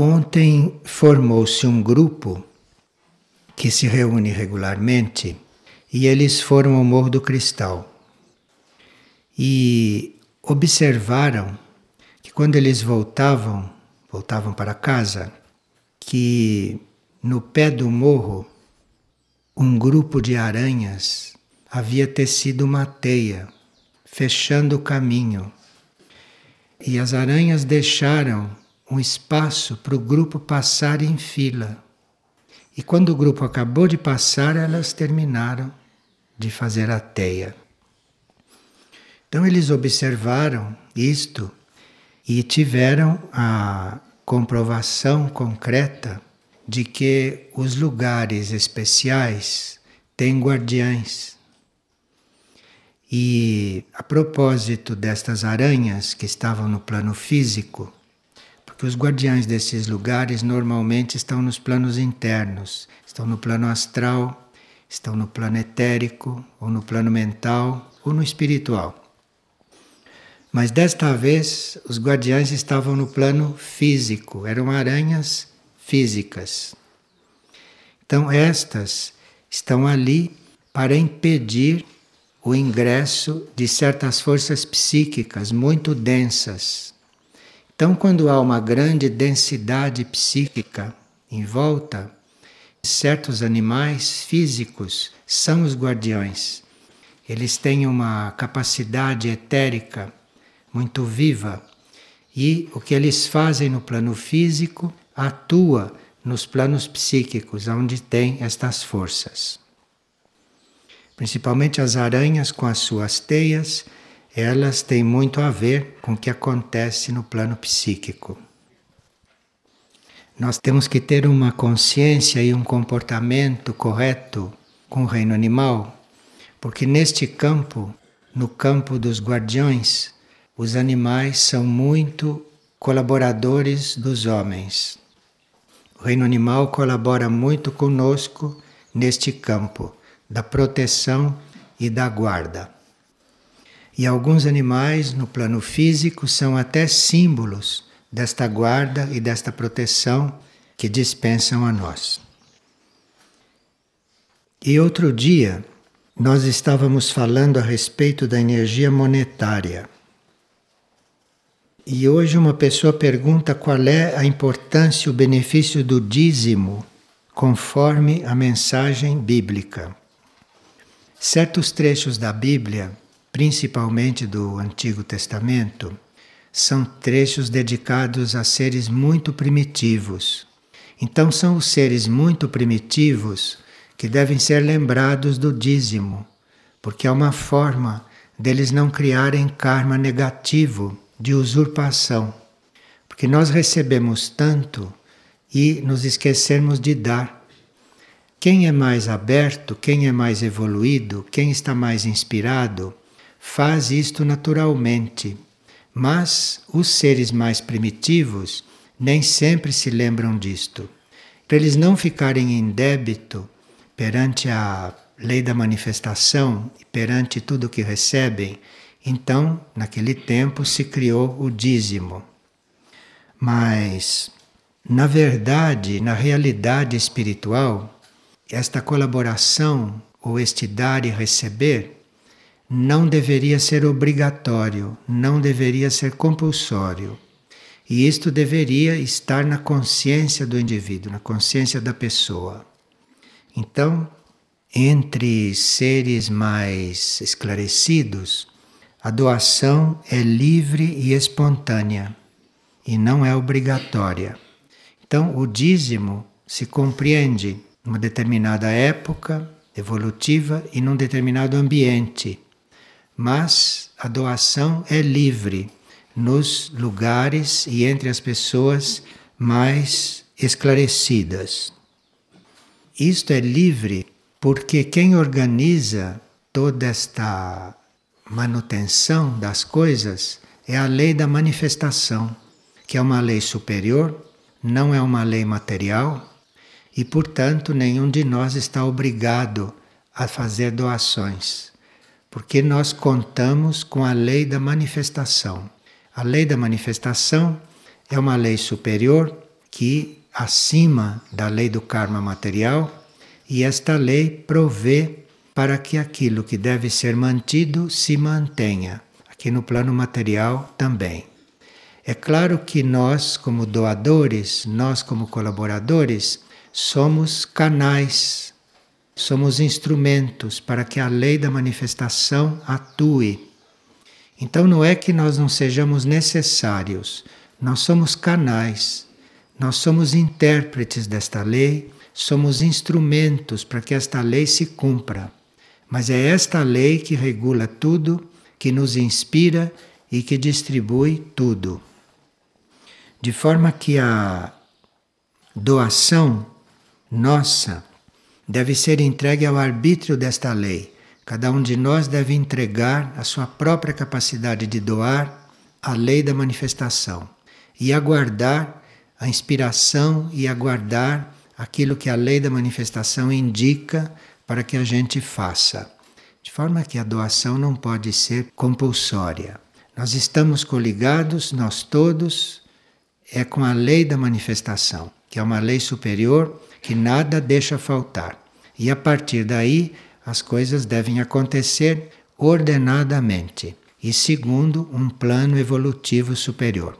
Ontem formou-se um grupo que se reúne regularmente e eles foram ao Morro do Cristal. E observaram que quando eles voltavam, voltavam para casa, que no pé do morro um grupo de aranhas havia tecido uma teia, fechando o caminho. E as aranhas deixaram um espaço para o grupo passar em fila. E quando o grupo acabou de passar, elas terminaram de fazer a teia. Então eles observaram isto e tiveram a comprovação concreta de que os lugares especiais têm guardiães. E a propósito destas aranhas que estavam no plano físico, porque os guardiães desses lugares normalmente estão nos planos internos, estão no plano astral, estão no plano etérico, ou no plano mental, ou no espiritual. Mas desta vez os guardiães estavam no plano físico, eram aranhas físicas. Então, estas estão ali para impedir o ingresso de certas forças psíquicas muito densas então, quando há uma grande densidade psíquica em volta, certos animais físicos são os guardiões. Eles têm uma capacidade etérica muito viva e o que eles fazem no plano físico atua nos planos psíquicos, onde tem estas forças. Principalmente as aranhas com as suas teias elas têm muito a ver com o que acontece no plano psíquico. Nós temos que ter uma consciência e um comportamento correto com o reino animal, porque neste campo, no campo dos guardiões, os animais são muito colaboradores dos homens. O reino animal colabora muito conosco neste campo da proteção e da guarda. E alguns animais no plano físico são até símbolos desta guarda e desta proteção que dispensam a nós. E outro dia nós estávamos falando a respeito da energia monetária. E hoje uma pessoa pergunta qual é a importância e o benefício do dízimo conforme a mensagem bíblica. Certos trechos da Bíblia principalmente do Antigo Testamento, são trechos dedicados a seres muito primitivos. Então, são os seres muito primitivos que devem ser lembrados do dízimo, porque é uma forma deles não criarem karma negativo de usurpação. Porque nós recebemos tanto e nos esquecemos de dar. Quem é mais aberto, quem é mais evoluído, quem está mais inspirado, faz isto naturalmente. Mas os seres mais primitivos nem sempre se lembram disto. Para eles não ficarem em débito perante a lei da manifestação e perante tudo que recebem, então, naquele tempo, se criou o dízimo. Mas, na verdade, na realidade espiritual, esta colaboração, ou este dar e receber, não deveria ser obrigatório, não deveria ser compulsório. E isto deveria estar na consciência do indivíduo, na consciência da pessoa. Então, entre seres mais esclarecidos, a doação é livre e espontânea e não é obrigatória. Então, o dízimo se compreende numa determinada época evolutiva e num determinado ambiente mas a doação é livre nos lugares e entre as pessoas mais esclarecidas. Isto é livre porque quem organiza toda esta manutenção das coisas é a lei da manifestação, que é uma lei superior, não é uma lei material e, portanto, nenhum de nós está obrigado a fazer doações porque nós contamos com a lei da manifestação. A lei da manifestação é uma lei superior que acima da lei do karma material, e esta lei provê para que aquilo que deve ser mantido se mantenha, aqui no plano material também. É claro que nós, como doadores, nós, como colaboradores, somos canais, somos instrumentos para que a lei da manifestação atue. Então não é que nós não sejamos necessários, nós somos canais, nós somos intérpretes desta lei, somos instrumentos para que esta lei se cumpra. Mas é esta lei que regula tudo, que nos inspira e que distribui tudo. De forma que a doação nossa deve ser entregue ao arbítrio desta lei. Cada um de nós deve entregar a sua própria capacidade de doar à lei da manifestação e aguardar a inspiração e aguardar aquilo que a lei da manifestação indica para que a gente faça. De forma que a doação não pode ser compulsória. Nós estamos coligados, nós todos, é com a lei da manifestação, que é uma lei superior que nada deixa faltar. E a partir daí, as coisas devem acontecer ordenadamente e segundo um plano evolutivo superior.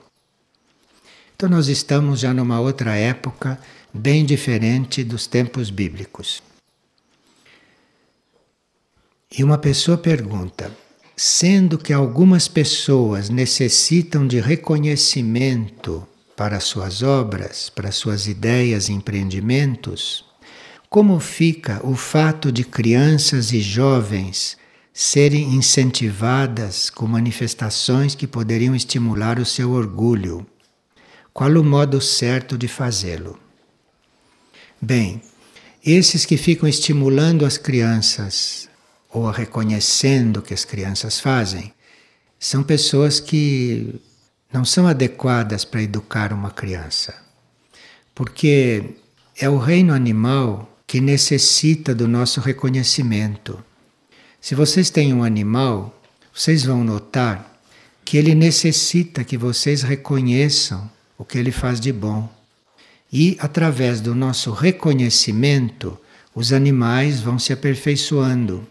Então, nós estamos já numa outra época bem diferente dos tempos bíblicos. E uma pessoa pergunta: sendo que algumas pessoas necessitam de reconhecimento para suas obras, para suas ideias e empreendimentos, como fica o fato de crianças e jovens serem incentivadas com manifestações que poderiam estimular o seu orgulho? Qual o modo certo de fazê-lo? Bem, esses que ficam estimulando as crianças ou reconhecendo o que as crianças fazem, são pessoas que não são adequadas para educar uma criança. Porque é o reino animal que necessita do nosso reconhecimento. Se vocês têm um animal, vocês vão notar que ele necessita que vocês reconheçam o que ele faz de bom. E através do nosso reconhecimento, os animais vão se aperfeiçoando.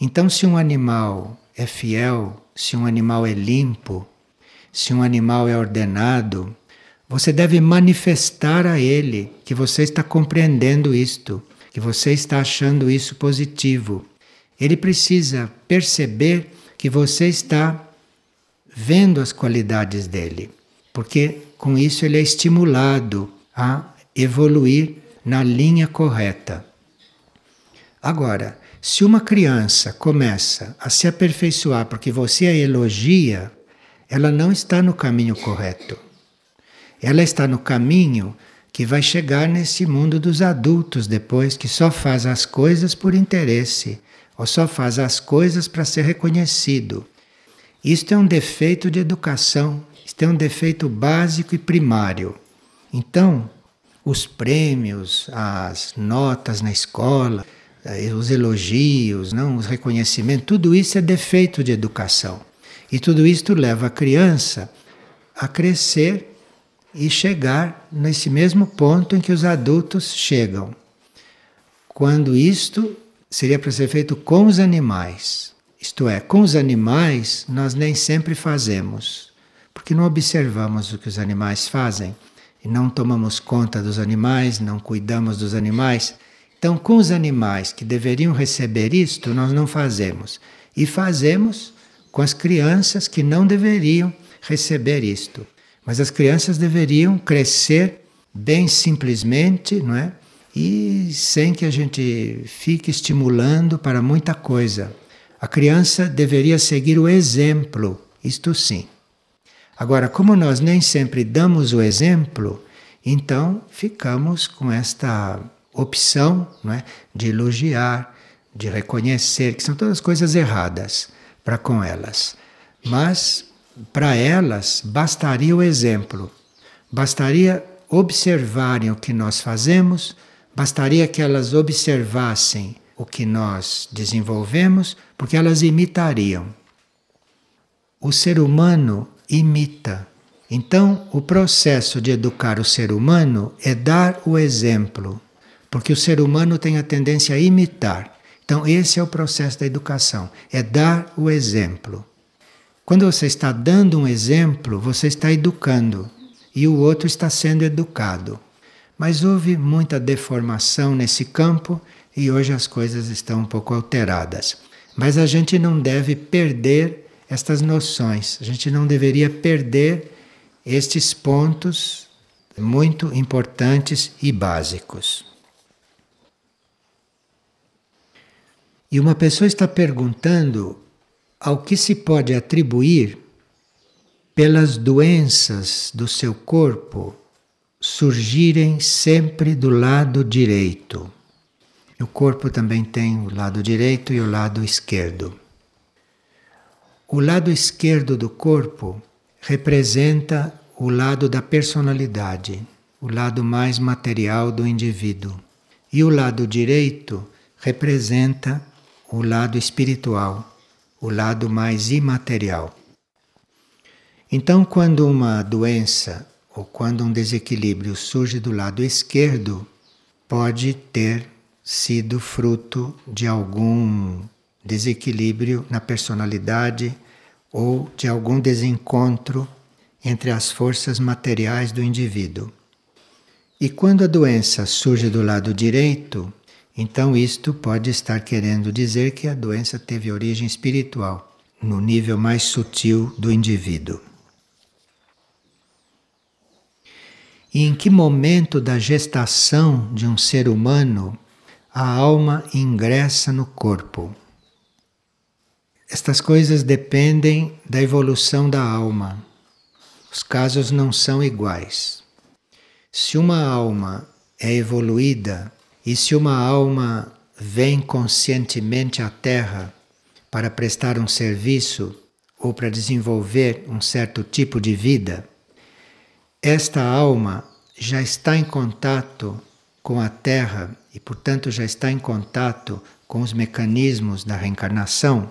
Então, se um animal é fiel, se um animal é limpo, se um animal é ordenado, você deve manifestar a ele que você está compreendendo isto, que você está achando isso positivo. Ele precisa perceber que você está vendo as qualidades dele, porque com isso ele é estimulado a evoluir na linha correta. Agora, se uma criança começa a se aperfeiçoar porque você a elogia, ela não está no caminho correto. Ela está no caminho que vai chegar nesse mundo dos adultos depois, que só faz as coisas por interesse, ou só faz as coisas para ser reconhecido. Isto é um defeito de educação, isto é um defeito básico e primário. Então, os prêmios, as notas na escola, eh, os elogios, não, os reconhecimentos, tudo isso é defeito de educação. E tudo isto leva a criança a crescer e chegar nesse mesmo ponto em que os adultos chegam. Quando isto seria para ser feito com os animais. Isto é, com os animais nós nem sempre fazemos, porque não observamos o que os animais fazem e não tomamos conta dos animais, não cuidamos dos animais. Então, com os animais que deveriam receber isto, nós não fazemos. E fazemos com as crianças que não deveriam receber isto. Mas as crianças deveriam crescer bem simplesmente, não é? E sem que a gente fique estimulando para muita coisa. A criança deveria seguir o exemplo, isto sim. Agora, como nós nem sempre damos o exemplo, então ficamos com esta opção não é, de elogiar, de reconhecer, que são todas coisas erradas para com elas. Mas para elas bastaria o exemplo, bastaria observarem o que nós fazemos, bastaria que elas observassem o que nós desenvolvemos, porque elas imitariam. O ser humano imita, Então, o processo de educar o ser humano é dar o exemplo, porque o ser humano tem a tendência a imitar. Então, esse é o processo da educação, é dar o exemplo. Quando você está dando um exemplo, você está educando e o outro está sendo educado. Mas houve muita deformação nesse campo e hoje as coisas estão um pouco alteradas. Mas a gente não deve perder estas noções, a gente não deveria perder estes pontos muito importantes e básicos. E uma pessoa está perguntando ao que se pode atribuir pelas doenças do seu corpo surgirem sempre do lado direito. O corpo também tem o lado direito e o lado esquerdo. O lado esquerdo do corpo representa o lado da personalidade, o lado mais material do indivíduo. E o lado direito representa o lado espiritual, o lado mais imaterial. Então, quando uma doença ou quando um desequilíbrio surge do lado esquerdo, pode ter sido fruto de algum desequilíbrio na personalidade ou de algum desencontro entre as forças materiais do indivíduo. E quando a doença surge do lado direito, então isto pode estar querendo dizer que a doença teve origem espiritual, no nível mais sutil do indivíduo. E em que momento da gestação de um ser humano a alma ingressa no corpo. Estas coisas dependem da evolução da alma. Os casos não são iguais. Se uma alma é evoluída e se uma alma vem conscientemente à Terra para prestar um serviço ou para desenvolver um certo tipo de vida, esta alma já está em contato com a Terra e, portanto, já está em contato com os mecanismos da reencarnação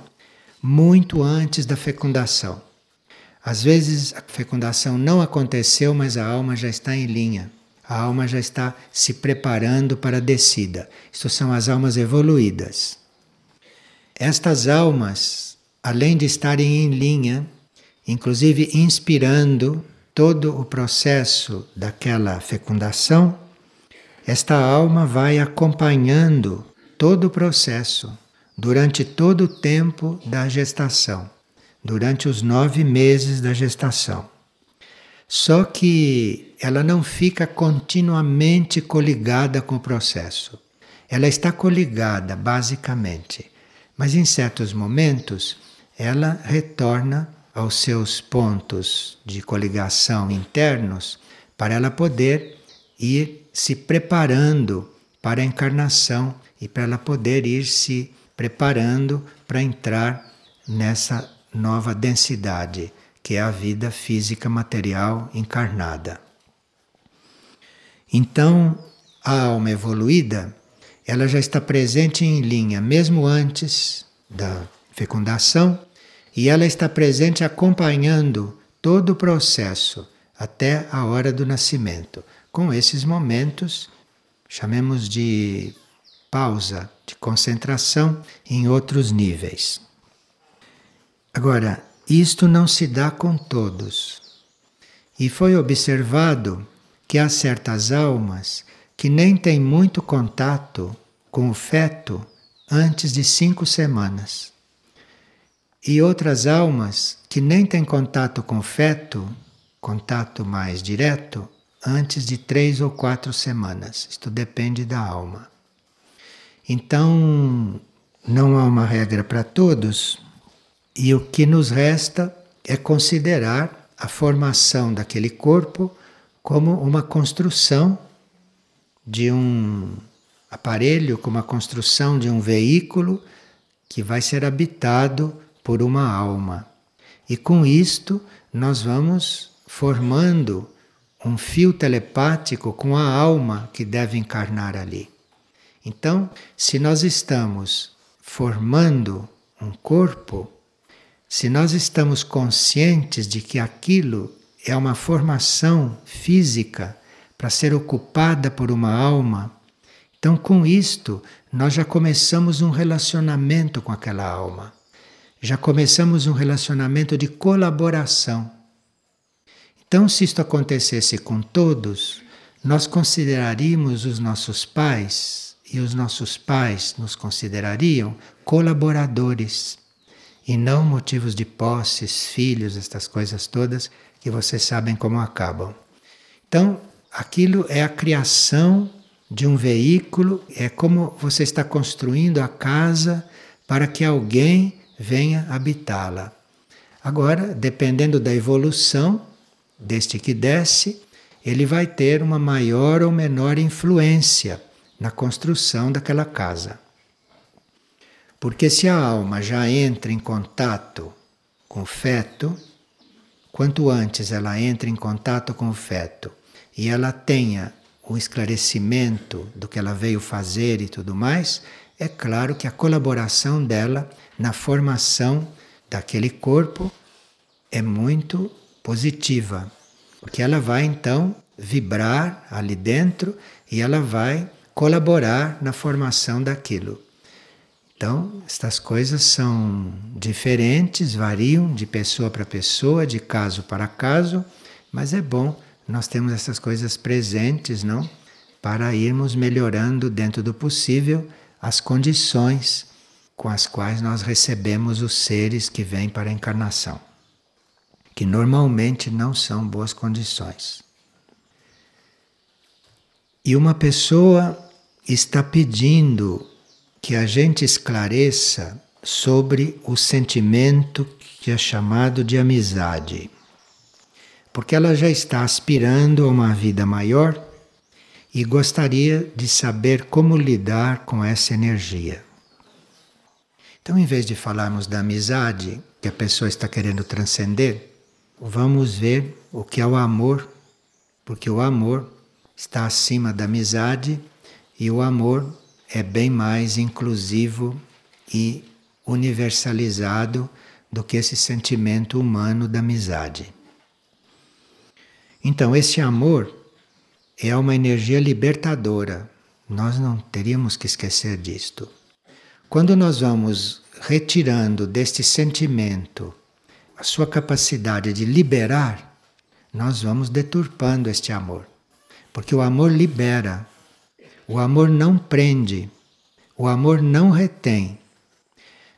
muito antes da fecundação. Às vezes a fecundação não aconteceu, mas a alma já está em linha. A alma já está se preparando para a descida. Isto são as almas evoluídas. Estas almas, além de estarem em linha, inclusive inspirando todo o processo daquela fecundação, esta alma vai acompanhando todo o processo durante todo o tempo da gestação, durante os nove meses da gestação. Só que ela não fica continuamente coligada com o processo. Ela está coligada, basicamente, mas em certos momentos ela retorna aos seus pontos de coligação internos para ela poder ir se preparando para a encarnação e para ela poder ir se preparando para entrar nessa nova densidade que é a vida física material encarnada. Então, a alma evoluída, ela já está presente em linha mesmo antes da fecundação e ela está presente acompanhando todo o processo até a hora do nascimento com esses momentos, chamemos de pausa, de concentração em outros níveis. Agora, isto não se dá com todos. E foi observado que há certas almas que nem têm muito contato com o feto antes de cinco semanas. E outras almas que nem têm contato com o feto, contato mais direto, antes de três ou quatro semanas. Isto depende da alma. Então, não há uma regra para todos, e o que nos resta é considerar a formação daquele corpo como uma construção de um aparelho, como a construção de um veículo que vai ser habitado por uma alma. E com isto nós vamos formando um fio telepático com a alma que deve encarnar ali. Então, se nós estamos formando um corpo, se nós estamos conscientes de que aquilo é uma formação física para ser ocupada por uma alma. Então, com isto, nós já começamos um relacionamento com aquela alma. Já começamos um relacionamento de colaboração. Então, se isto acontecesse com todos, nós consideraríamos os nossos pais e os nossos pais nos considerariam colaboradores e não motivos de posses, filhos, estas coisas todas que vocês sabem como acabam. Então, aquilo é a criação de um veículo, é como você está construindo a casa para que alguém venha habitá-la. Agora, dependendo da evolução deste que desce, ele vai ter uma maior ou menor influência na construção daquela casa. Porque se a alma já entra em contato com o feto, quanto antes ela entra em contato com o feto e ela tenha o esclarecimento do que ela veio fazer e tudo mais, é claro que a colaboração dela na formação daquele corpo é muito positiva, porque ela vai então vibrar ali dentro e ela vai colaborar na formação daquilo. Então, estas coisas são diferentes, variam de pessoa para pessoa, de caso para caso, mas é bom nós temos essas coisas presentes, não? Para irmos melhorando dentro do possível as condições com as quais nós recebemos os seres que vêm para a encarnação, que normalmente não são boas condições. E uma pessoa está pedindo que a gente esclareça sobre o sentimento que é chamado de amizade. Porque ela já está aspirando a uma vida maior e gostaria de saber como lidar com essa energia. Então, em vez de falarmos da amizade que a pessoa está querendo transcender, vamos ver o que é o amor, porque o amor está acima da amizade e o amor é bem mais inclusivo e universalizado do que esse sentimento humano da amizade. Então, esse amor é uma energia libertadora. Nós não teríamos que esquecer disto. Quando nós vamos retirando deste sentimento a sua capacidade de liberar, nós vamos deturpando este amor. Porque o amor libera, o amor não prende, o amor não retém.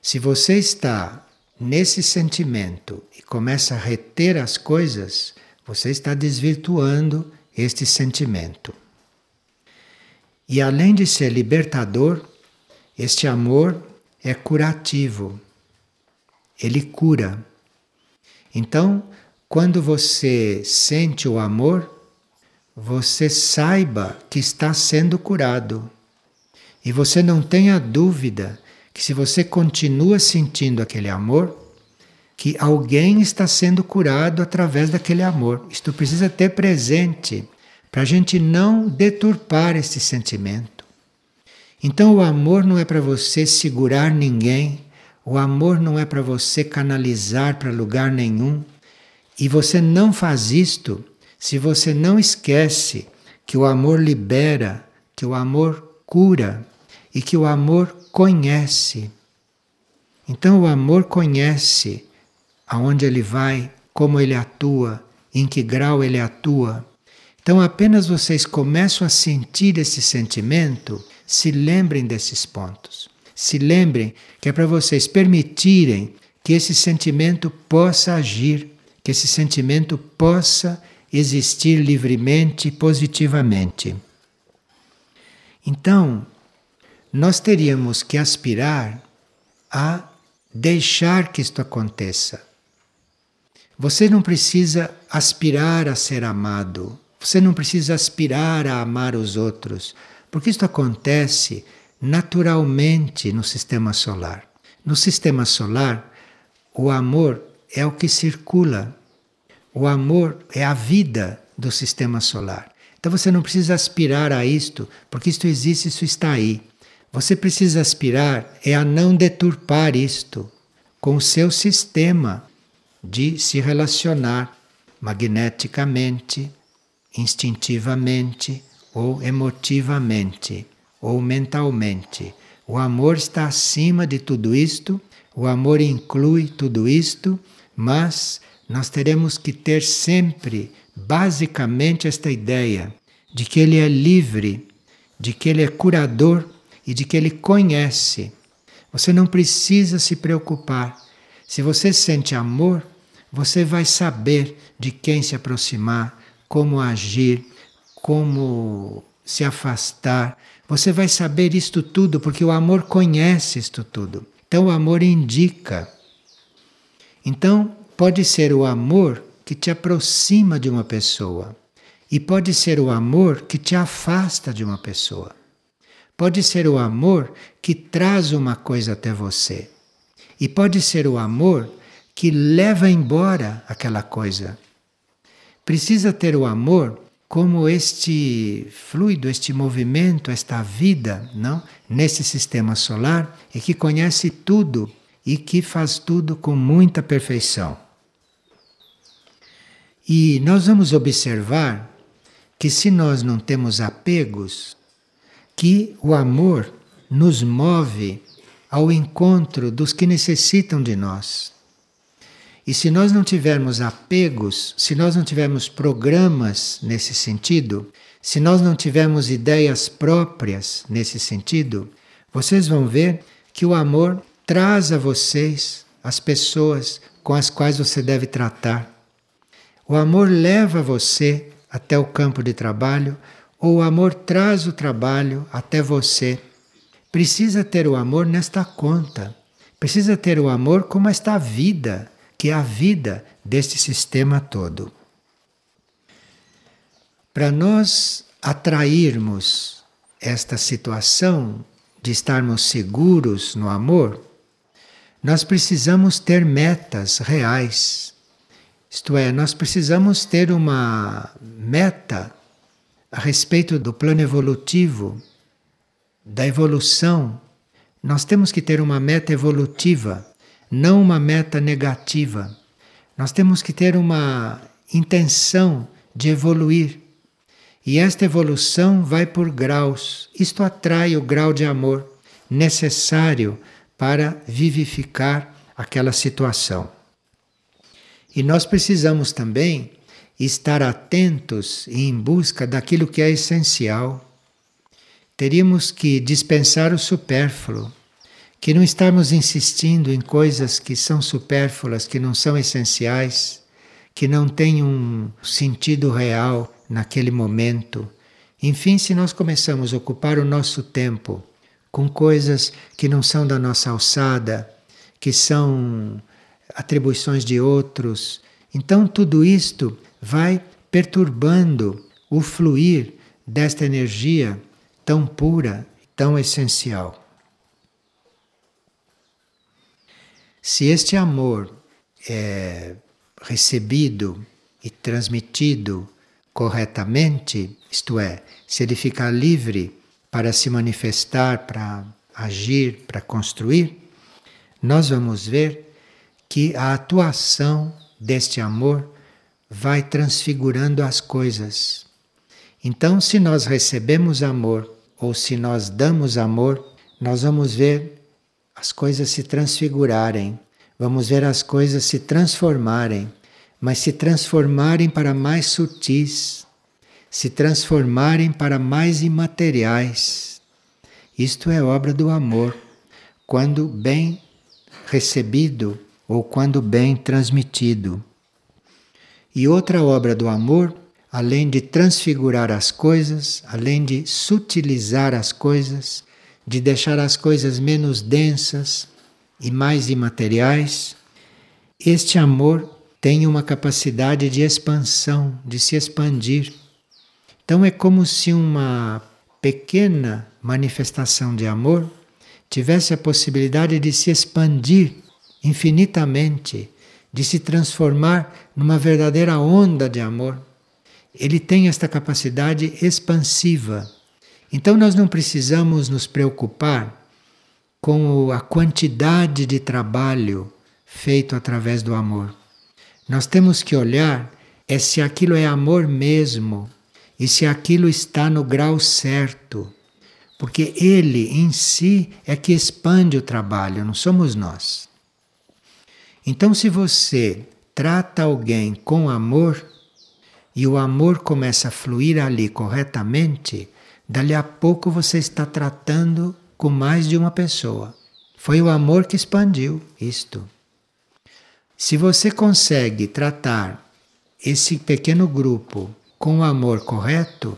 Se você está nesse sentimento e começa a reter as coisas, você está desvirtuando este sentimento. E além de ser libertador, este amor é curativo. Ele cura. Então, quando você sente o amor, você saiba que está sendo curado. E você não tenha dúvida que se você continua sentindo aquele amor, que alguém está sendo curado através daquele amor. Isto precisa ter presente para a gente não deturpar esse sentimento. Então, o amor não é para você segurar ninguém, o amor não é para você canalizar para lugar nenhum. E você não faz isto se você não esquece que o amor libera, que o amor cura e que o amor conhece. Então o amor conhece aonde ele vai, como ele atua, em que grau ele atua. Então apenas vocês começam a sentir esse sentimento, se lembrem desses pontos. Se lembrem que é para vocês permitirem que esse sentimento possa agir, que esse sentimento possa existir livremente, positivamente. Então, nós teríamos que aspirar a deixar que isto aconteça. Você não precisa aspirar a ser amado, você não precisa aspirar a amar os outros, porque isto acontece naturalmente no sistema solar. No sistema solar, o amor é o que circula o amor é a vida do sistema solar. Então você não precisa aspirar a isto, porque isto existe, isso está aí. Você precisa aspirar é a não deturpar isto com o seu sistema de se relacionar. magneticamente, instintivamente ou emotivamente ou mentalmente. O amor está acima de tudo isto, o amor inclui tudo isto, mas nós teremos que ter sempre, basicamente, esta ideia de que ele é livre, de que ele é curador e de que ele conhece. Você não precisa se preocupar. Se você sente amor, você vai saber de quem se aproximar, como agir, como se afastar. Você vai saber isto tudo porque o amor conhece isto tudo. Então o amor indica. Então pode ser o amor que te aproxima de uma pessoa e pode ser o amor que te afasta de uma pessoa. Pode ser o amor que traz uma coisa até você. E pode ser o amor que leva embora aquela coisa. Precisa ter o amor como este fluido, este movimento, esta vida, não? Nesse sistema solar e que conhece tudo e que faz tudo com muita perfeição. E nós vamos observar que se nós não temos apegos, que o amor nos move ao encontro dos que necessitam de nós. E se nós não tivermos apegos, se nós não tivermos programas nesse sentido, se nós não tivermos ideias próprias nesse sentido, vocês vão ver que o amor traz a vocês as pessoas com as quais você deve tratar. O amor leva você até o campo de trabalho, ou o amor traz o trabalho até você. Precisa ter o amor nesta conta. Precisa ter o amor como esta vida, que é a vida deste sistema todo. Para nós atrairmos esta situação de estarmos seguros no amor, nós precisamos ter metas reais. Isto é, nós precisamos ter uma meta a respeito do plano evolutivo da evolução, nós temos que ter uma meta evolutiva, não uma meta negativa. Nós temos que ter uma intenção de evoluir. E esta evolução vai por graus. Isto atrai o grau de amor necessário para vivificar aquela situação. E nós precisamos também estar atentos e em busca daquilo que é essencial teríamos que dispensar o supérfluo, que não estarmos insistindo em coisas que são supérfluas, que não são essenciais, que não têm um sentido real naquele momento. Enfim, se nós começamos a ocupar o nosso tempo com coisas que não são da nossa alçada, que são atribuições de outros, então tudo isto vai perturbando o fluir desta energia tão pura, tão essencial. Se este amor é recebido e transmitido corretamente, isto é, se ele ficar livre para se manifestar, para agir, para construir, nós vamos ver que a atuação deste amor vai transfigurando as coisas. Então, se nós recebemos amor ou se nós damos amor, nós vamos ver as coisas se transfigurarem, vamos ver as coisas se transformarem, mas se transformarem para mais sutis, se transformarem para mais imateriais. Isto é obra do amor, quando bem recebido ou quando bem transmitido. E outra obra do amor além de transfigurar as coisas, além de sutilizar as coisas, de deixar as coisas menos densas e mais imateriais, este amor tem uma capacidade de expansão, de se expandir. Então é como se uma pequena manifestação de amor tivesse a possibilidade de se expandir infinitamente, de se transformar numa verdadeira onda de amor ele tem esta capacidade expansiva. Então nós não precisamos nos preocupar com a quantidade de trabalho feito através do amor. Nós temos que olhar é se aquilo é amor mesmo e se aquilo está no grau certo. Porque ele em si é que expande o trabalho, não somos nós. Então, se você trata alguém com amor e o amor começa a fluir ali corretamente, dali a pouco você está tratando com mais de uma pessoa. Foi o amor que expandiu isto. Se você consegue tratar esse pequeno grupo com o amor correto,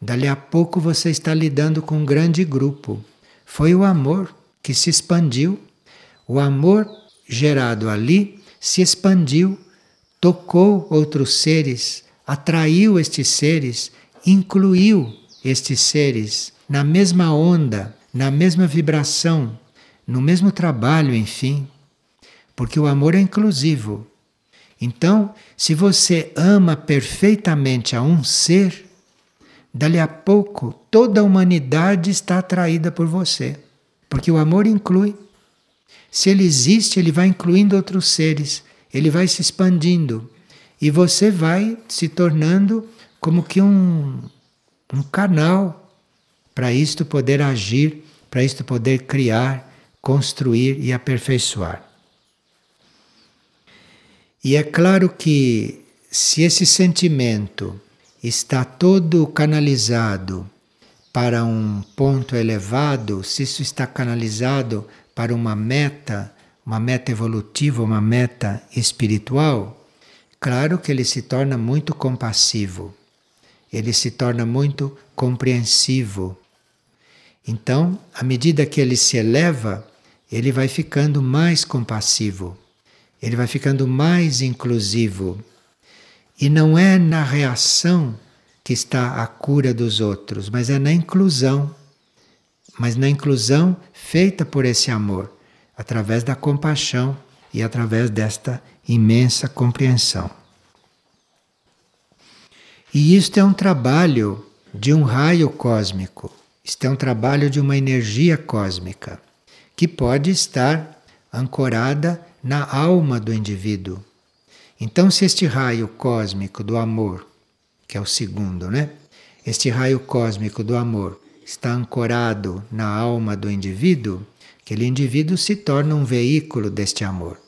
dali a pouco você está lidando com um grande grupo. Foi o amor que se expandiu. O amor gerado ali se expandiu, tocou outros seres, atraiu estes seres, incluiu estes seres na mesma onda, na mesma vibração, no mesmo trabalho, enfim. Porque o amor é inclusivo. Então, se você ama perfeitamente a um ser, dali a pouco toda a humanidade está atraída por você. Porque o amor inclui. Se ele existe, ele vai incluindo outros seres, ele vai se expandindo. E você vai se tornando como que um, um canal para isto poder agir, para isto poder criar, construir e aperfeiçoar. E é claro que se esse sentimento está todo canalizado para um ponto elevado, se isso está canalizado para uma meta, uma meta evolutiva, uma meta espiritual, claro que ele se torna muito compassivo, ele se torna muito compreensivo. Então, à medida que ele se eleva, ele vai ficando mais compassivo ele vai ficando mais inclusivo. E não é na reação que está a cura dos outros, mas é na inclusão. Mas na inclusão feita por esse amor, através da compaixão e através desta imensa compreensão. E isto é um trabalho de um raio cósmico, isto é um trabalho de uma energia cósmica, que pode estar ancorada na alma do indivíduo. Então, se este raio cósmico do amor, que é o segundo, né? Este raio cósmico do amor está ancorado na alma do indivíduo, aquele indivíduo se torna um veículo deste amor.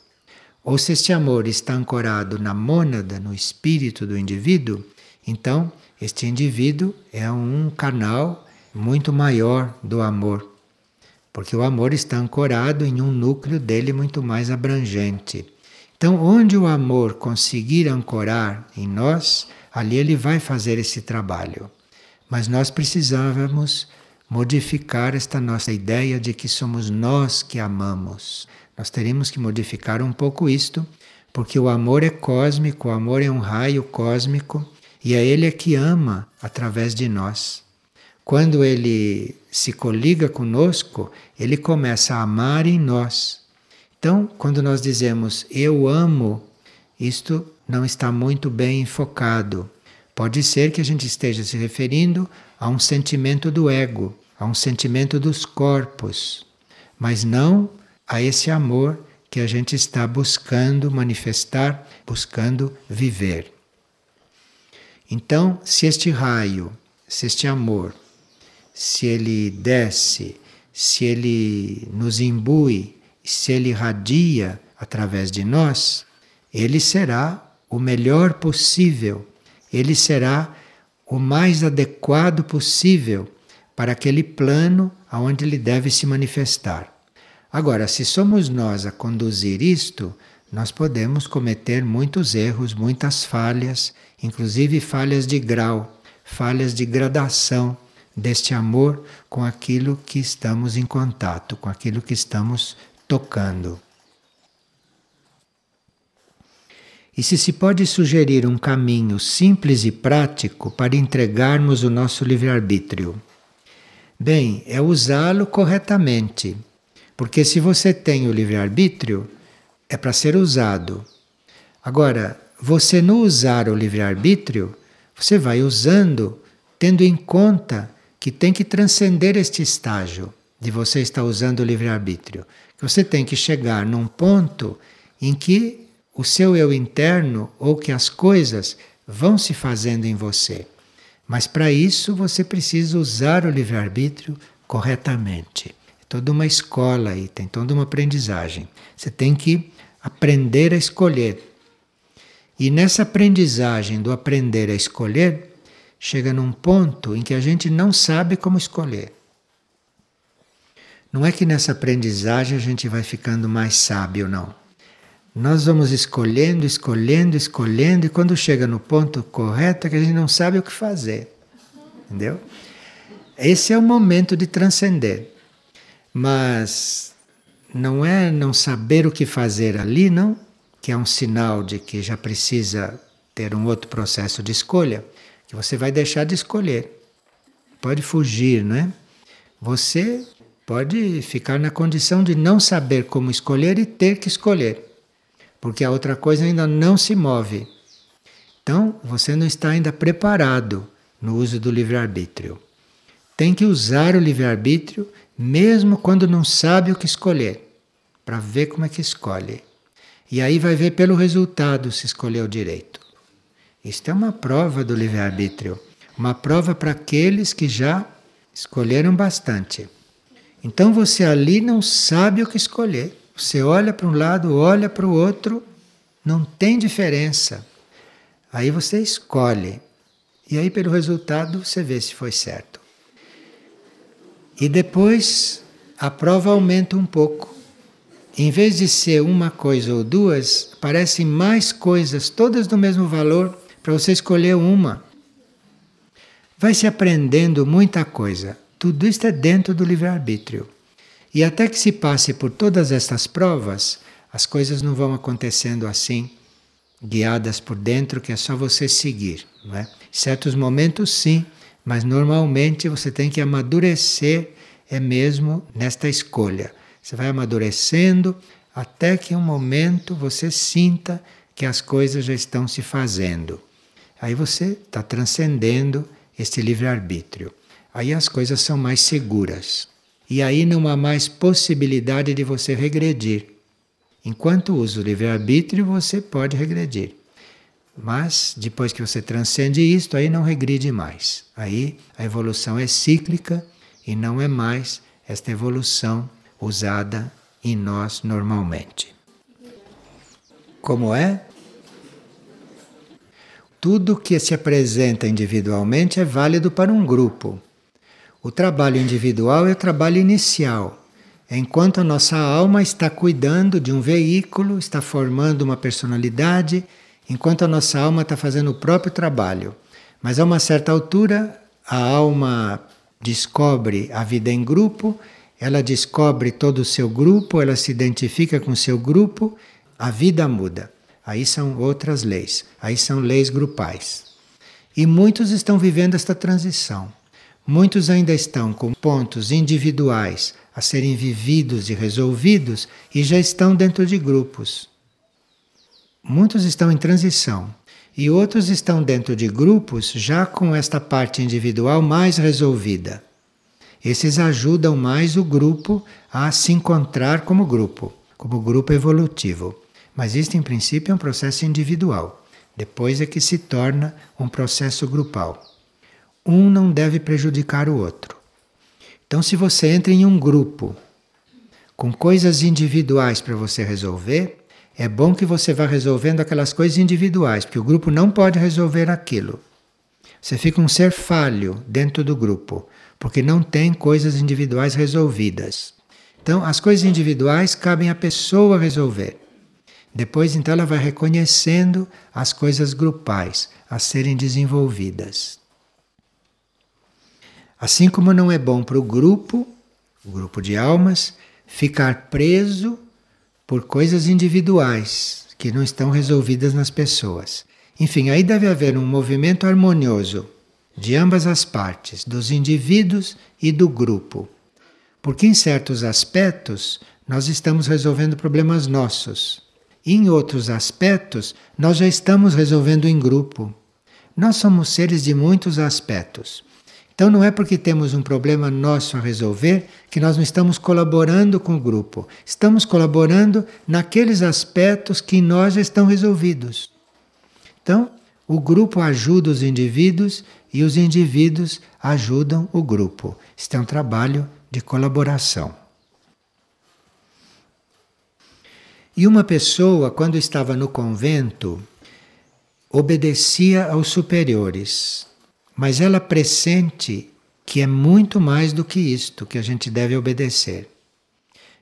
Ou se este amor está ancorado na mônada, no espírito do indivíduo, então este indivíduo é um canal muito maior do amor porque o amor está ancorado em um núcleo dele muito mais abrangente. Então, onde o amor conseguir ancorar em nós, ali ele vai fazer esse trabalho. Mas nós precisávamos modificar esta nossa ideia de que somos nós que amamos. Nós teríamos que modificar um pouco isto, porque o amor é cósmico, o amor é um raio cósmico e é ele é que ama através de nós. Quando ele se coliga conosco, ele começa a amar em nós. Então, quando nós dizemos eu amo, isto não está muito bem enfocado. Pode ser que a gente esteja se referindo a um sentimento do ego, a um sentimento dos corpos, mas não a esse amor que a gente está buscando manifestar, buscando viver. Então, se este raio, se este amor se ele desce, se ele nos imbui, se ele irradia através de nós, ele será o melhor possível, ele será o mais adequado possível para aquele plano aonde ele deve se manifestar. Agora, se somos nós a conduzir isto, nós podemos cometer muitos erros, muitas falhas, inclusive falhas de grau, falhas de gradação deste amor com aquilo que estamos em contato, com aquilo que estamos tocando. E se se pode sugerir um caminho simples e prático para entregarmos o nosso livre-arbítrio? Bem, é usá-lo corretamente. Porque se você tem o livre-arbítrio, é para ser usado. Agora, você não usar o livre-arbítrio, você vai usando tendo em conta que tem que transcender este estágio de você estar usando o livre-arbítrio. Que você tem que chegar num ponto em que o seu eu interno ou que as coisas vão se fazendo em você. Mas para isso você precisa usar o livre-arbítrio corretamente. É toda uma escola aí, tem toda uma aprendizagem. Você tem que aprender a escolher. E nessa aprendizagem do aprender a escolher, chega num ponto em que a gente não sabe como escolher. Não é que nessa aprendizagem a gente vai ficando mais sábio, não. Nós vamos escolhendo, escolhendo, escolhendo, e quando chega no ponto correto é que a gente não sabe o que fazer. Entendeu? Esse é o momento de transcender. Mas não é não saber o que fazer ali, não, que é um sinal de que já precisa ter um outro processo de escolha, que você vai deixar de escolher. Pode fugir, não é? Você pode ficar na condição de não saber como escolher e ter que escolher, porque a outra coisa ainda não se move. Então, você não está ainda preparado no uso do livre-arbítrio. Tem que usar o livre-arbítrio mesmo quando não sabe o que escolher, para ver como é que escolhe. E aí vai ver pelo resultado se escolheu direito. Isto é uma prova do livre-arbítrio, uma prova para aqueles que já escolheram bastante. Então você ali não sabe o que escolher. Você olha para um lado, olha para o outro, não tem diferença. Aí você escolhe. E aí, pelo resultado, você vê se foi certo. E depois a prova aumenta um pouco. Em vez de ser uma coisa ou duas, parecem mais coisas, todas do mesmo valor, para você escolher uma. Vai se aprendendo muita coisa. Tudo isto é dentro do livre-arbítrio. E até que se passe por todas estas provas, as coisas não vão acontecendo assim, guiadas por dentro, que é só você seguir. Não é? Certos momentos, sim, mas normalmente você tem que amadurecer, é mesmo nesta escolha. Você vai amadurecendo até que um momento você sinta que as coisas já estão se fazendo. Aí você está transcendendo este livre-arbítrio aí as coisas são mais seguras. E aí não há mais possibilidade de você regredir. Enquanto usa o livre-arbítrio, você pode regredir. Mas depois que você transcende isto, aí não regride mais. Aí a evolução é cíclica e não é mais esta evolução usada em nós normalmente. Como é? Tudo que se apresenta individualmente é válido para um grupo. O trabalho individual é o trabalho inicial. É enquanto a nossa alma está cuidando de um veículo, está formando uma personalidade, enquanto a nossa alma está fazendo o próprio trabalho. Mas a uma certa altura, a alma descobre a vida em grupo, ela descobre todo o seu grupo, ela se identifica com o seu grupo, a vida muda. Aí são outras leis, aí são leis grupais. E muitos estão vivendo esta transição. Muitos ainda estão com pontos individuais a serem vividos e resolvidos e já estão dentro de grupos. Muitos estão em transição e outros estão dentro de grupos já com esta parte individual mais resolvida. Esses ajudam mais o grupo a se encontrar como grupo, como grupo evolutivo. Mas isto, em princípio, é um processo individual. Depois é que se torna um processo grupal um não deve prejudicar o outro. Então, se você entra em um grupo com coisas individuais para você resolver, é bom que você vá resolvendo aquelas coisas individuais, porque o grupo não pode resolver aquilo. Você fica um ser falho dentro do grupo, porque não tem coisas individuais resolvidas. Então, as coisas individuais cabem à pessoa resolver. Depois, então, ela vai reconhecendo as coisas grupais a serem desenvolvidas. Assim como não é bom para o grupo, o grupo de almas, ficar preso por coisas individuais que não estão resolvidas nas pessoas. Enfim, aí deve haver um movimento harmonioso de ambas as partes, dos indivíduos e do grupo. Porque em certos aspectos nós estamos resolvendo problemas nossos. E em outros aspectos nós já estamos resolvendo em grupo. Nós somos seres de muitos aspectos. Então não é porque temos um problema nosso a resolver que nós não estamos colaborando com o grupo. Estamos colaborando naqueles aspectos que nós já estão resolvidos. Então, o grupo ajuda os indivíduos e os indivíduos ajudam o grupo. Isso é um trabalho de colaboração. E uma pessoa, quando estava no convento, obedecia aos superiores, mas ela pressente que é muito mais do que isto que a gente deve obedecer.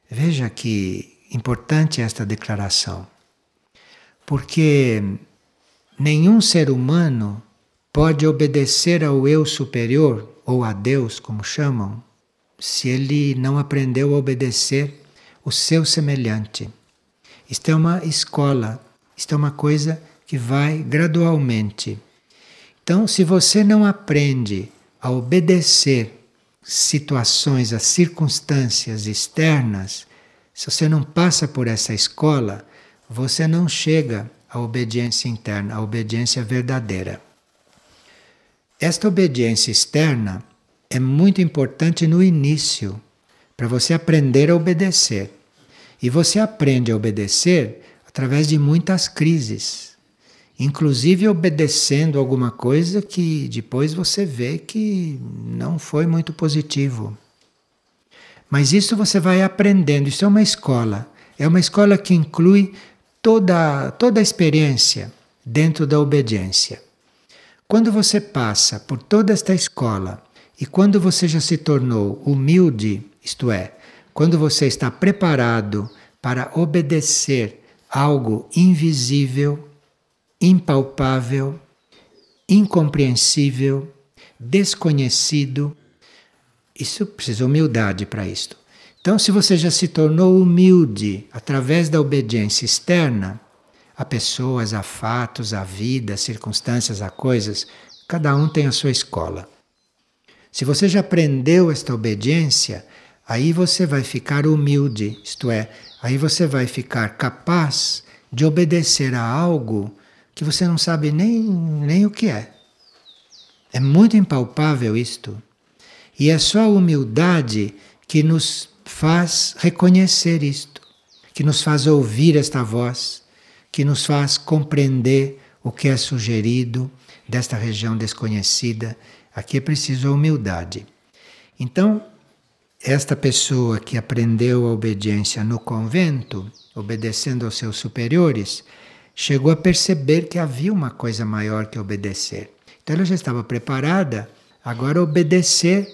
Veja que importante esta declaração, porque nenhum ser humano pode obedecer ao eu superior, ou a Deus, como chamam, se ele não aprendeu a obedecer o seu semelhante. Isto é uma escola, isto é uma coisa que vai gradualmente. Então, se você não aprende a obedecer situações, as circunstâncias externas, se você não passa por essa escola, você não chega à obediência interna, à obediência verdadeira. Esta obediência externa é muito importante no início, para você aprender a obedecer. E você aprende a obedecer através de muitas crises, inclusive obedecendo alguma coisa que depois você vê que não foi muito positivo. Mas isso você vai aprendendo, isso é uma escola. É uma escola que inclui toda, toda a experiência dentro da obediência. Quando você passa por toda esta escola e quando você já se tornou humilde, isto é, quando você está preparado para obedecer algo invisível, impalpável, incompreensível, desconhecido, isso precisa humildade para isto. Então, se você já se tornou humilde através da obediência externa, a pessoas, a fatos, a vida, a circunstâncias, a coisas. Cada um tem a sua escola. Se você já aprendeu esta obediência, aí você vai ficar humilde, isto é, aí você vai ficar capaz de obedecer a algo que você não sabe nem, nem o que é. É muito impalpável isto. E é só a humildade que nos faz reconhecer isto, que nos faz ouvir esta voz que nos faz compreender o que é sugerido desta região desconhecida. Aqui é preciso a humildade. Então, esta pessoa que aprendeu a obediência no convento, obedecendo aos seus superiores, chegou a perceber que havia uma coisa maior que obedecer. Então ela já estava preparada agora obedecer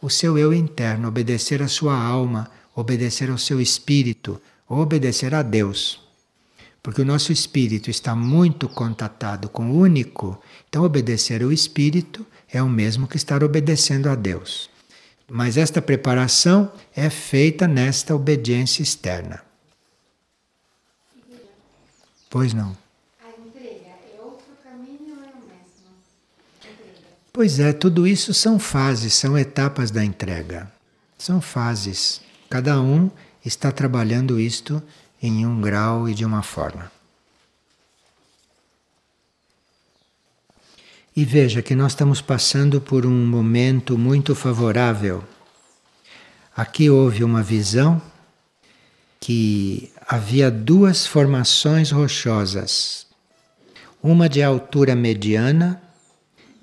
o seu eu interno, obedecer a sua alma, obedecer ao seu espírito, obedecer a Deus porque o nosso espírito está muito contatado com o único, então obedecer ao espírito é o mesmo que estar obedecendo a Deus. Mas esta preparação é feita nesta obediência externa. Pois não. A entrega é outro caminho ou é o mesmo? Pois é, tudo isso são fases, são etapas da entrega. São fases. Cada um está trabalhando isto em um grau e de uma forma. E veja que nós estamos passando por um momento muito favorável. Aqui houve uma visão que havia duas formações rochosas, uma de altura mediana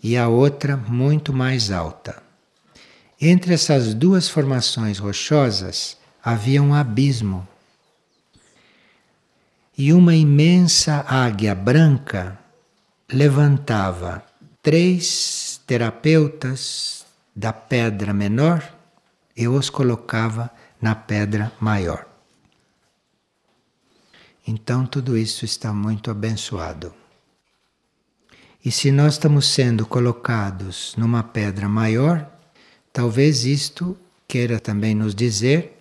e a outra muito mais alta. Entre essas duas formações rochosas havia um abismo e uma imensa águia branca levantava três terapeutas da pedra menor e os colocava na pedra maior. Então tudo isso está muito abençoado. E se nós estamos sendo colocados numa pedra maior, talvez isto queira também nos dizer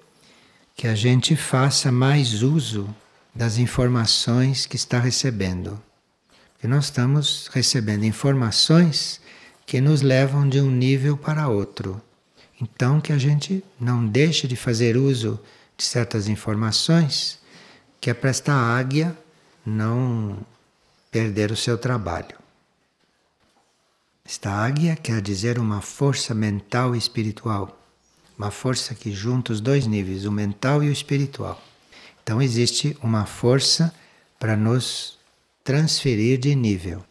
que a gente faça mais uso das informações que está recebendo. E nós estamos recebendo informações que nos levam de um nível para outro. Então que a gente não deixe de fazer uso de certas informações, que é para esta águia não perder o seu trabalho. Esta águia quer dizer uma força mental e espiritual, uma força que junta os dois níveis, o mental e o espiritual. Então existe uma força para nos transferir de nível.